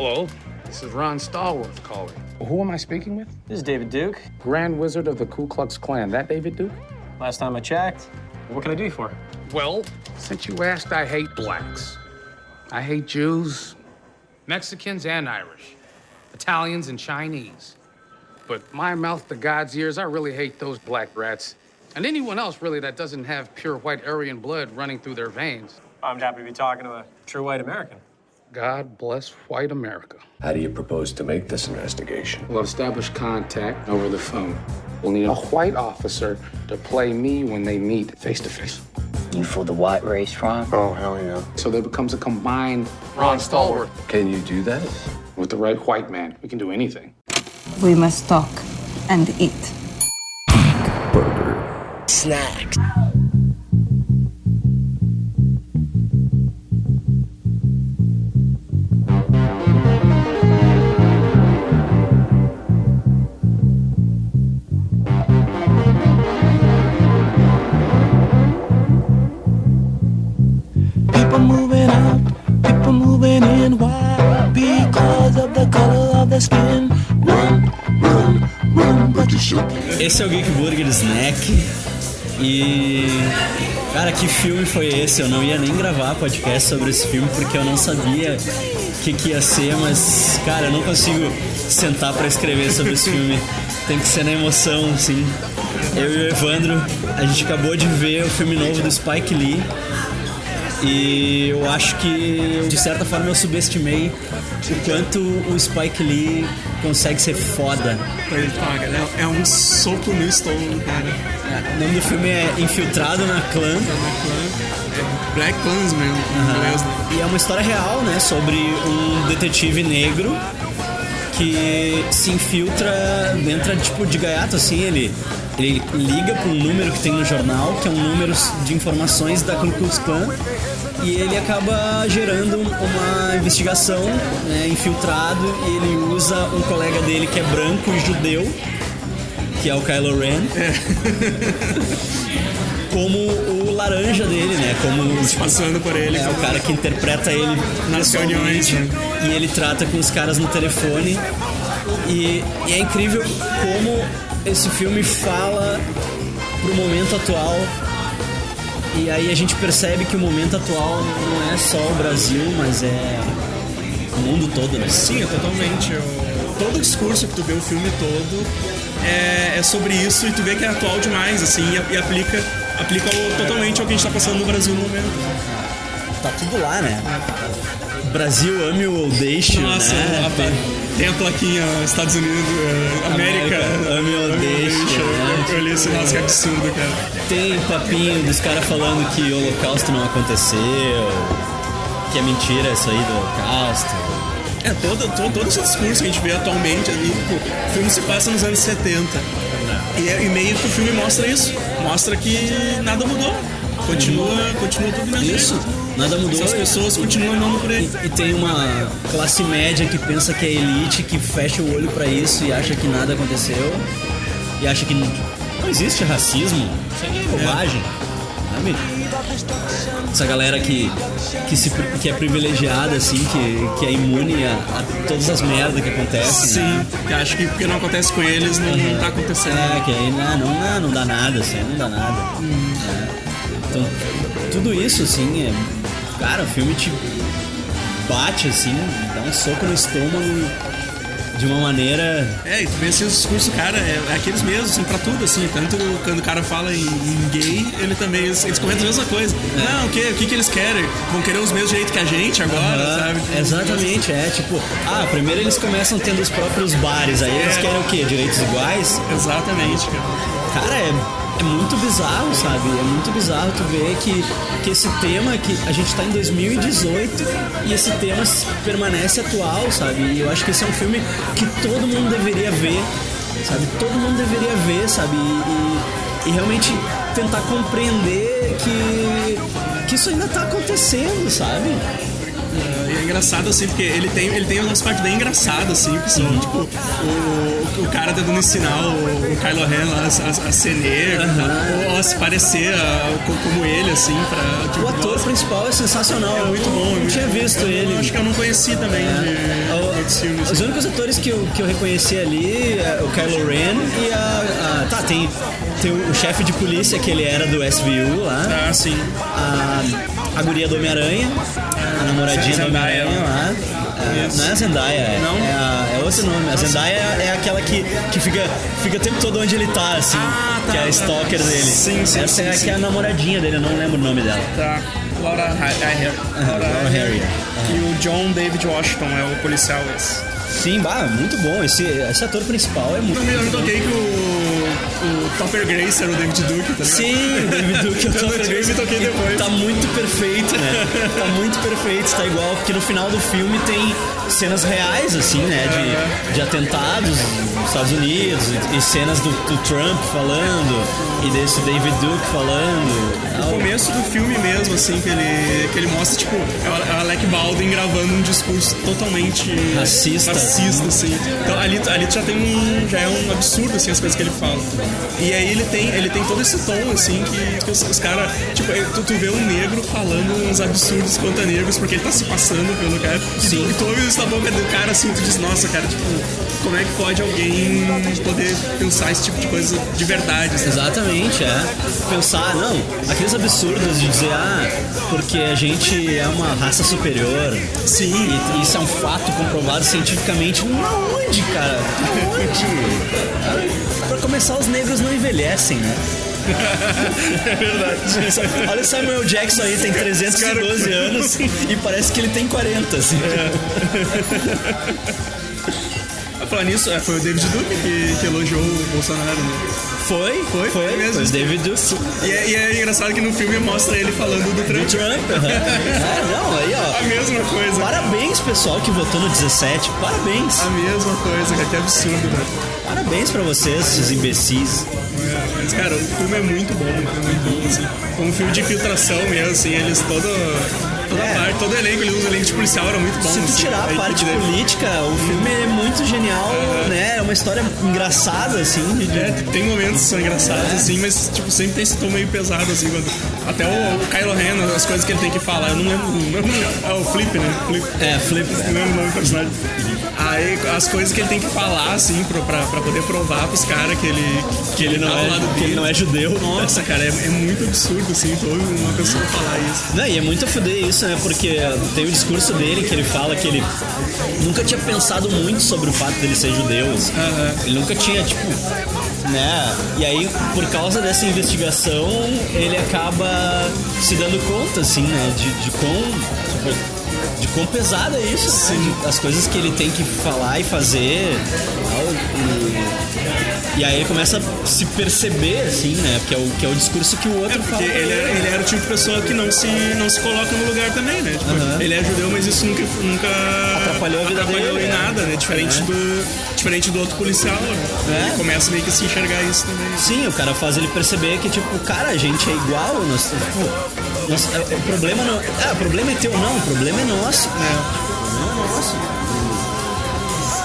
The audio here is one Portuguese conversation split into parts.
Hello, this is Ron Stallworth calling. Who am I speaking with? This is David Duke. Grand Wizard of the Ku Klux Klan. That David Duke? Last time I checked. What can I do you for? Well, since you asked, I hate blacks. I hate Jews, Mexicans, and Irish, Italians, and Chinese. But my mouth to God's ears, I really hate those black rats. And anyone else, really, that doesn't have pure white Aryan blood running through their veins. I'm happy to be talking to a true white American. God bless white America. How do you propose to make this investigation? We'll establish contact over the phone. We'll need a white officer to play me when they meet face to face. You for the white race, Ron? Oh, hell yeah. So there becomes a combined Ron Stallworth. Can you do that? With the right white man, we can do anything. We must talk and eat. Burger. Snack. Why? Because of the color of their skin. Run, run, run, but you should. Esse é o Geek Burger Snack. E. Cara, que filme foi esse? Eu não ia nem gravar podcast sobre esse filme porque eu não sabia o que, que ia ser, mas, cara, eu não consigo sentar pra escrever sobre esse filme. Tem que ser na emoção, assim. Eu e o Evandro, a gente acabou de ver o filme novo do Spike Lee. E eu acho que, de certa forma, eu subestimei o quanto o Spike Lee consegue ser foda. Ele paga, né? É um soco no estômago, cara. É, O nome do filme é Infiltrado na Clã. É Black em inglês, né? E é uma história real, né? Sobre um detetive negro que se infiltra, entra tipo de gaiato, assim, ele, ele liga para um número que tem no jornal, que é um número de informações da Ku Klux Klan, e ele acaba gerando uma investigação, né, infiltrado, e ele usa um colega dele que é branco e judeu, que é o Kylo Ren, como o laranja dele, né? Como tipo, Passando por ele. é o cara que interpreta ele Nas reuniões, né? E ele trata com os caras no telefone. E, e é incrível como esse filme fala pro momento atual. E aí a gente percebe que o momento atual não é só o Brasil, mas é o mundo todo, né? Sim, é totalmente. O- Todo o discurso que tu vê o filme todo é, é sobre isso e tu vê que é atual demais, assim, e, e aplica, aplica totalmente ao que a gente tá passando no Brasil no momento. Tá tudo lá, né? Brasil ame ou deixe, Nossa, né? Tem a plaquinha Estados Unidos, eh, América, América, deixe, né? Eu, li esse, nossa, que absurdo, cara. Tem papinho dos caras falando que o holocausto não aconteceu, que é mentira isso aí do holocausto. É, todo, todo, todo esse discurso que a gente vê atualmente ali, tipo, o filme se passa nos anos 70. E, é- e meio que o filme mostra isso. Mostra que nada mudou. Continua, continua tudo mesmo. Isso, nada mudou. As pessoas continuam andando por aí. E, e tem uma classe média que pensa que é elite, que fecha o olho pra isso e acha que nada aconteceu. E acha que não existe racismo. Isso aí é bobagem. Sabe? Essa galera que, que, se, que é privilegiada, assim, que, que é imune a, a todas as merdas que acontecem. né? Sim, que acho que porque não acontece com eles, não, não tá acontecendo. É, que aí não, não, não, não dá nada, assim, não dá nada. É. Então, tudo isso, assim, é. Cara, o filme te bate, assim, dá um soco no estômago de uma maneira. É, e tu vê assim, os discursos, cara, é, é aqueles mesmos, assim, pra tudo, assim. Tanto quando o cara fala em, em gay, ele também, eles, eles comentam a mesma coisa. Não, o que, o que que eles querem? Vão querer os mesmos direitos que a gente agora, Ah, sabe? Tipo, Exatamente, é tipo, ah, primeiro eles começam tendo os próprios bares, aí eles É. querem o quê? Direitos iguais? Exatamente, cara. Cara, é, é muito bizarro, sabe? É muito bizarro tu ver que, que esse tema, que a gente tá em 2018 e esse tema permanece atual, sabe? E eu acho que esse é um filme que todo mundo deveria ver, sabe? Todo mundo deveria ver, sabe? E, e- e realmente tentar compreender que, que isso ainda tá acontecendo, sabe? É, e é engraçado, assim, porque ele tem, ele tem umas partes bem engraçadas, assim, que são, tipo, o, o cara tentando ensinar o, o Kylo Ren lá a, a ser negro, ou a se parecer a- co- como ele, assim, pra... Tipo, O ator nossa, principal é sensacional. é muito bom. é Eu não tinha visto Eu ele. acho que eu não conheci também de, O- de filmes. Os únicos atores que eu, que eu reconheci ali é o Kylo Ren e a. a- tá, tem, tem o, chefe de polícia que ele era do SVU lá, Ah, sim. a, a guria do Homem-Aranha, a namoradinha do. Homem-Aranha lá. É, não é a Zendaya, é, Não? é, a- é outro nome. A Zendaya é aquela que, que fica, fica o tempo todo onde ele tá, assim, Ah, tá, que é a tá. stalker dele. Sim, sim, Essa é, sim, que é a namoradinha dele, eu não lembro o nome dela. Tá. Laura Ha- Harrier. Laura Laura Harrier. E o John David Washington é o policial esse. Sim, bah, muito bom. Esse, esse ator principal é muito me, eu toquei que o, o Topper Grace era o David Duke, tá ligado? Sim, o David Duke não tinha- eu me toquei depois. Tá muito perfeito, né? Tá muito perfeito, tá igual, porque no final do filme tem cenas reais, assim, né? De, de atentados nos Estados Unidos e, cenas do, do Trump falando e desse David Duke falando. No começo do filme mesmo, assim, que ele, que ele mostra, tipo, é o- é o Alec Baldwin gravando um discurso totalmente Racista. racista, assim. Então ali, ali já tem um. já é um absurdo, assim, as coisas que ele fala. E aí ele tem, ele tem todo esse tom, assim, que, que os, os caras. Tipo, tu, tu vê um negro falando uns absurdos contra negros, porque ele tá se passando pelo cara. Sim. E tu, e tu ouve isso na boca do cara, assim, tu diz, nossa, cara, tipo, como é que pode alguém poder pensar esse tipo de coisa de verdade, assim? Exatamente, é. Pensar, não, aqueles absurdos de dizer, ah, porque a gente é uma raça superior. Sim. E isso é um fato comprovado cientificamente. Onde, cara? Onde? Pra começar, os negros não envelhecem, né? É verdade. Olha o Samuel Jackson aí, tem 312 anos e parece que ele tem 40, assim. A falar nisso, é, foi o David Duke que, que elogiou o Bolsonaro, né? Foi, Foi? foi, Foi mesmo. foi David Duke. E é, e é engraçado que no filme mostra ele falando do Trump. Trump, aham. É, não, aí, A ó. mesma coisa. Parabéns, pessoal, que votou no 17. Parabéns. A mesma coisa, cara, que absurdo, né? Parabéns pra vocês, esses imbecis. É, Mas, cara, o filme é muito bom, o filme é muito bom, assim. Um filme de infiltração mesmo, assim, eles todo... Toda É. parte, todo elenco, eles, o elenco de policial era muito bom. Se tu assim, tirar a equipe parte dele. política, o filme é muito genial, né? É uma história engraçada, assim. de- É, tem momentos que são engraçados, É. assim, mas tipo, sempre tem esse tom meio pesado, assim, quando... Até o, o Kylo Ren, as coisas que ele tem que falar, eu não lembro, não lembro é o Flip, né? Flip. É, Flip. Não lembro o nome do personagem. Aí as coisas que ele tem que falar, assim, pra, pra, pra poder provar pros caras que ele, que ele não Não tá lado é, que ele não é judeu. Nossa, cara, é, é muito absurdo, assim, ouve uma pessoa falar isso. Não, e é muito a fuder isso, né? Porque tem o discurso dele que ele fala que ele nunca tinha pensado muito sobre o fato dele ser judeu. assim. Ele nunca tinha, tipo, né? E aí, por causa dessa investigação, ele acaba se dando conta, assim, né? De, de quão. De quão pesado é isso, assim, as coisas que ele tem que falar e fazer. e, e aí ele começa a se perceber, assim, né? Que é o, que é o discurso que o outro fala. Porque ele, era- ele era o tipo de pessoa que não se, não se coloca no lugar também, né? Tipo, Aham. Ele é judeu, mas isso nunca, nunca Atrapalhou a vida atrapalhou dele, em é. nada, né? Diferente, É. do, diferente do outro policial, né? É. Ele começa meio que a se enxergar isso também. Sim, o cara faz ele perceber que, tipo, cara, a gente é igual, nós, tipo, é, o problema não. Ah, o problema é teu, não, o problema é nosso. É. O problema é nosso.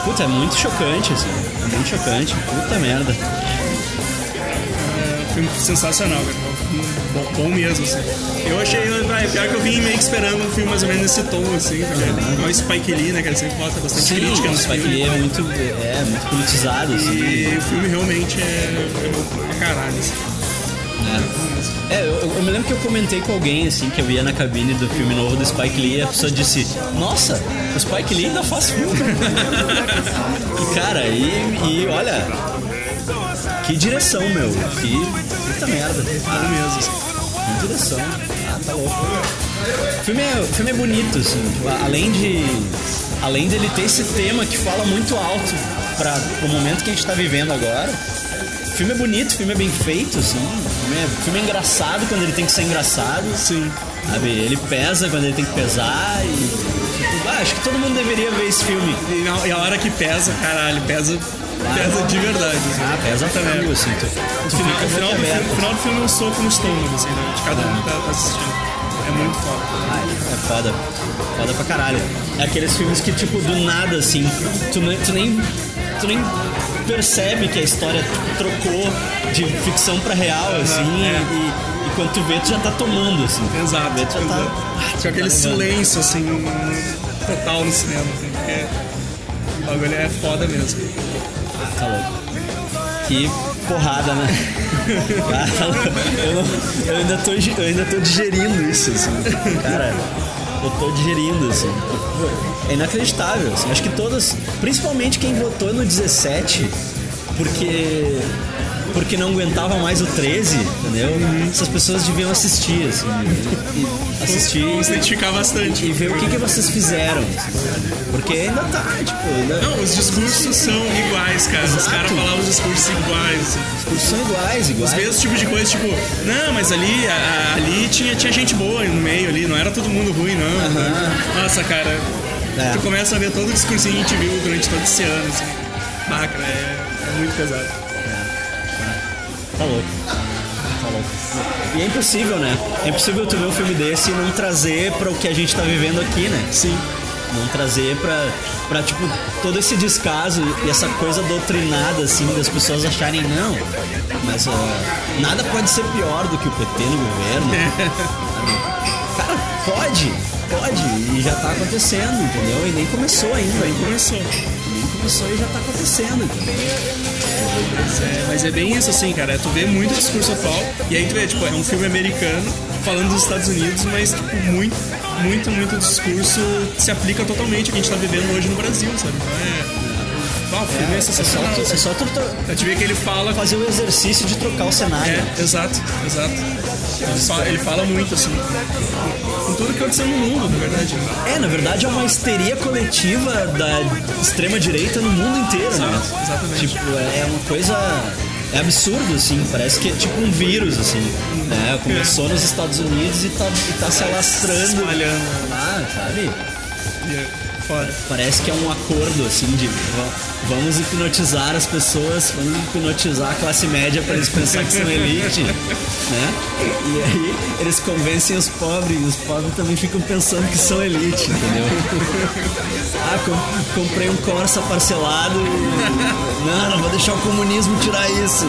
Puta, é muito chocante, assim. É muito chocante. Puta merda. É filme sensacional, cara. Filme Bom, bom mesmo, assim. Eu achei, vai, pior que eu vim meio que esperando um filme mais ou menos nesse tom, assim, porque é o Spike Lee, né, que ele sempre bota bastante Sim, crítica no Spike filme. Lee é muito, é, muito politizado, assim. E o filme realmente é, é bom pra caralho, assim. É, eu, eu me lembro que eu comentei com alguém, assim, que eu ia na cabine do filme novo do Spike Lee e a pessoa disse, nossa, o Spike Lee ainda faz filme. e cara, e, e olha, que direção, meu. Que puta merda. Bom mesmo, assim. Que direção. Ah, tá louco. O filme é, o filme é bonito, assim, tipo, além de. Além dele ter esse tema que fala muito alto para o momento que a gente tá vivendo agora. O filme é bonito, o filme é bem feito, assim. O filme é, filme é engraçado quando ele tem que ser engraçado. Sim. Sabe? Ele pesa quando ele tem que pesar e. Tipo, ah, acho que todo mundo deveria ver esse filme. E, na- e a hora que pesa, caralho, pesa, pesa de verdade. Assim. Ah, pesa Também. frio, assim. Tu, final, o final do filme, final do filme é um soco no estômago, assim, né? De cada um que tá, assistindo. É muito foda. É foda. Foda pra caralho. É aqueles filmes que, tipo, do nada, assim, tu, tu nem. Tu nem percebe que a história trocou de ficção pra real, assim, e, e quando tu vê, tu já tá tomando, assim. Exato. Tu já tá. aquele tá levando. silêncio, assim, total no cinema, assim, porque o bagulho é foda mesmo. Tá louco. Que porrada, né? Eu, não- eu ainda tô, eu ainda tô digerindo isso, assim. Cara, eu tô digerindo, assim. É inacreditável, assim. Acho que todas, principalmente quem votou no 17, porque porque não aguentava mais o 13, entendeu? Essas pessoas deviam assistir, assim. E, assistir Se identificar bastante. e ver o que, que vocês fizeram. Porque ainda tá, tipo, ainda. Não, os discursos são iguais, cara. Os Exato. caras falavam os discursos iguais. Assim. Os cursos são iguais, iguais. Os mesmos tipos de coisa, tipo, não, mas ali, a- ali tinha, tinha gente boa no meio ali, não era todo mundo ruim, não. Nossa, cara, É. tu começa a ver todo o discursinho que a gente viu durante todo esse ano, assim. Bah, cara, é, é muito pesado. Tá louco. E é impossível, né? É impossível tu ver um filme desse e não trazer pra o que a gente tá vivendo aqui, né? Sim. Não trazer pra, pra tipo, todo esse descaso e essa coisa doutrinada, assim, das pessoas acharem, não, mas ah, nada pode ser pior do que o PT no governo. Cara, pode, pode, e já tá acontecendo, entendeu? E nem começou ainda. Aí começou. Começou e já tá acontecendo. É, mas é bem isso, assim, cara. Tu vê muito discurso atual, e aí tu vê, tipo, é um filme americano falando dos Estados Unidos, mas, tipo, muito, muito, muito discurso se aplica totalmente ao que a gente tá vivendo hoje no Brasil, sabe? Então é. Ah, o filme é, É só, sensacional. tu- é só tu to- A gente vê que ele fala fazer o exercício de trocar o cenário. É, exato, exato. Ele fala, ele fala muito, assim, com tudo que aconteceu no mundo, na verdade. né? É, na verdade é uma histeria coletiva da extrema direita no mundo inteiro, né? Exatamente. Tipo, é uma coisa. É absurdo, assim, parece que é tipo um vírus, assim. Né? Começou nos Estados Unidos e tá, e tá se alastrando. espalhando. Ah, sabe? É foda. Parece que é um acordo, assim, de va- vamos hipnotizar as pessoas, vamos hipnotizar a classe média para eles pensar que são elite, né? E aí eles convencem os pobres, e os pobres também ficam pensando que são elite, entendeu? Ah, com- comprei um Corsa parcelado, e- não, não vou deixar o comunismo tirar isso.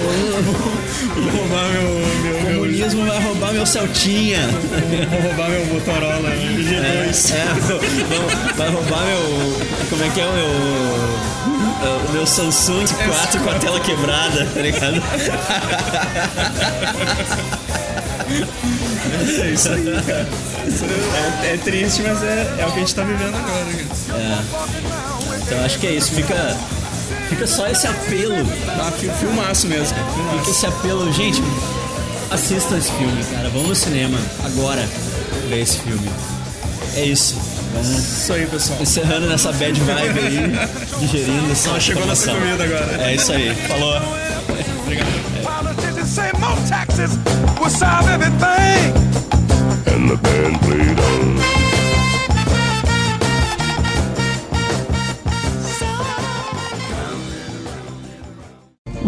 Vou roubar meu. O meu, meu comunismo vai roubar meu Celtinha. vou roubar meu Motorola G2. É, vão- vai roubar meu. Como é que é o meu. O meu Samsung 4 com a tela quebrada, tá ligado? É isso aí, cara. É, é triste, mas é, é o que a gente tá vivendo agora, cara. Então acho que é isso. Fica, fica só esse apelo. Tá, fi- filmaço mesmo, cara. Fica Filmaço. esse apelo. Gente, assistam esse filme, cara. Vamos no cinema agora ver esse filme. É isso. Vamos Isso aí, pessoal. encerrando nessa bad vibe aí, digerindo essa Só chegou nossa comida agora. É isso aí. Falou. Politicians say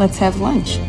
Let's have lunch.